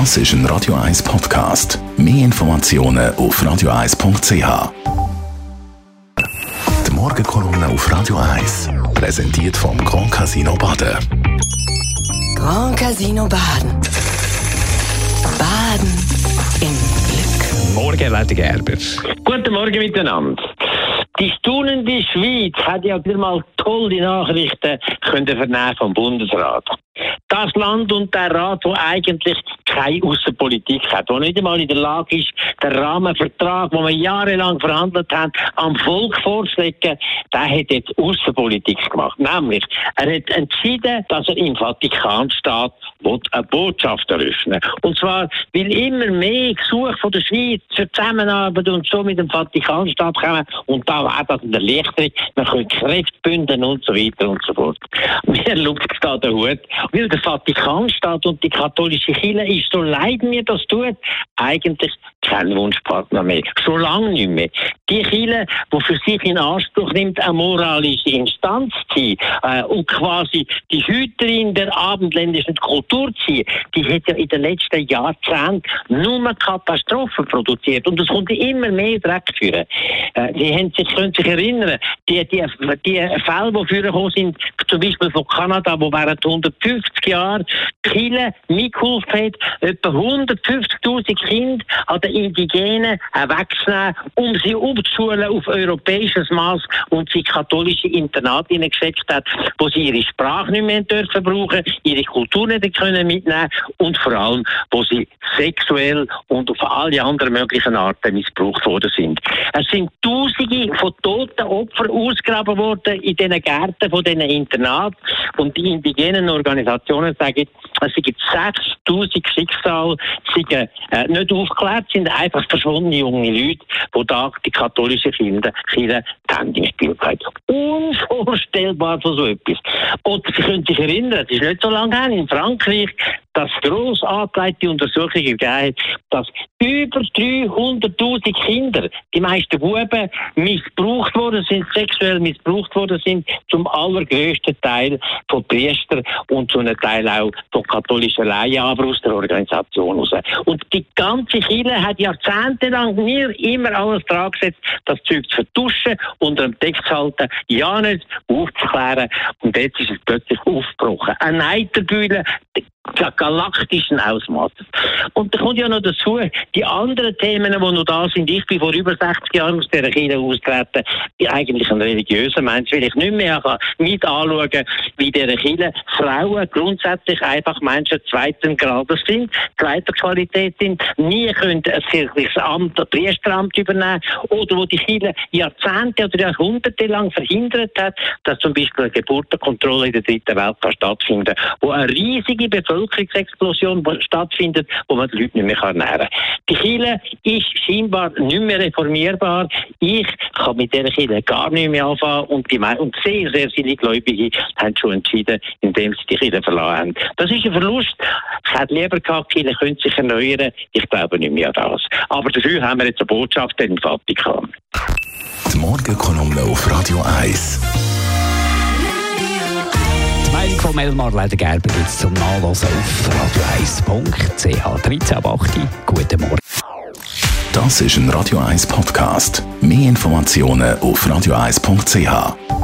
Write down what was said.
Das ist ein Radio 1 Podcast. Mehr Informationen auf radio1.ch. Die Morgenkolumne auf Radio 1 präsentiert vom Grand Casino Baden. Grand Casino Baden. Baden im Glück. Morgen, Leute Gerber. Guten Morgen miteinander. Die staunende Schweiz hat ja wieder mal tolle Nachrichten können vernehmen vom Bundesrat. Das Land und der Rat, wo eigentlich keine Außenpolitik hat, wo nicht einmal in der Lage ist, den Rahmenvertrag, den wir jahrelang verhandelt haben, am Volk vorzulegen, der hat jetzt Außenpolitik gemacht. Nämlich, er hat entschieden, dass er im Vatikanstaat eine Botschaft eröffnen Und zwar, weil immer mehr Gesuche von der Schweiz für Zusammenarbeit und so mit dem Vatikanstaat kommen und da war das eine Erleichterung, man kann Kräfte bündeln und so weiter und so fort. Mir schaut da der Hut, weil der Vatikanstaat und die katholische Kirche ist, so leid mir das tut, eigentlich kein Wunschpartner mehr. Schon lange nicht mehr. Die Kirche, die für sich in Anspruch nimmt, eine moralische Instanz zu sein äh, und quasi die Hüterin der abendländischen Kultur zu sein, die hat ja in den letzten Jahrzehnten nur Katastrophen produziert und es kommt immer mehr Dreck führen. Äh, die haben sich, können sich erinnern, die, die, die Fälle, die vorgekommen sind, zum Beispiel von Kanada, wo während 150 Jahren die Kirche mitgeholfen hat, etwa 150.000 Kinder an den Indigenen wegzunehmen, um sie umzuschulen auf europäisches Maß und sie katholische Internate gesetzt hat, wo sie ihre Sprache nicht mehr dürfen brauchen, ihre Kultur nicht können mitnehmen und vor allem, wo sie sexuell und auf alle anderen möglichen Arten missbraucht worden sind. Es sind Tausende von toten Opfern ausgegraben worden in diesen Gärten von diesen Internaten. Und die indigenen Organisationen sagen, es gibt 6000 Schicksale, sind äh, nicht aufgeklärt, sind einfach verschwundene junge Leute, die da die katholische Kinder, Kinder die Hände gespielt haben. Unvorstellbar von so etwas. Und Sie können sich erinnern, es ist nicht so lange her, in Frankreich dass gross angelegte Untersuchungen gegeben hat, dass über 300.000 Kinder, die meisten Buben, missbraucht worden sind, sexuell missbraucht worden sind, zum allergrößten Teil von Priestern und zu einem Teil auch von katholischen Laien, aber aus der Organisation raus. Und die ganze Kirche hat jahrzehntelang mir immer alles dran gesetzt, das Zeug zu vertuschen, unter dem Text zu halten, ja nicht aufzuklären. Und jetzt ist es plötzlich aufgebrochen. Eine Neiterbühne, galaktischen Ausmaßes. Und da kommt ja noch dazu, die anderen Themen, die noch da sind, ich bin vor über 60 Jahren aus dieser Kirche austreten, bin eigentlich ein religiöser Mensch, weil ich nicht mehr mit anschauen wie dieser Kirche Frauen grundsätzlich einfach Menschen zweiten Grades sind, zweiter Qualität sind, nie können ein kirchliches Amt, ein Priesteramt übernehmen oder wo die Kirche Jahrzehnte oder Jahrhunderte lang verhindert hat, dass zum Beispiel eine Geburtenkontrolle in der dritten Welt kann stattfinden wo eine riesige Bevölkerung Bevölkerungsexplosion stattfindet, wo man die Leute nicht mehr ernähren kann. Die Kirche ist scheinbar nicht mehr reformierbar. Ich kann mit dieser Kirche gar nicht mehr anfangen und, die, und sehr, sehr viele Gläubige haben schon entschieden, indem sie die Kirche verloren haben. Das ist ein Verlust. Ich hätte lieber gehabt, die Kirche könnte sich erneuern. Ich glaube nicht mehr an das. Aber dafür haben wir jetzt eine Botschaft in Vatikan. Die Morgenkolumne auf Radio 1. Von Melmar Leder Gerber gibt es zum Nachlesen auf radio1.ch 13 ab 8. Guten Morgen. Das ist ein Radio 1 Podcast. Mehr Informationen auf radio1.ch.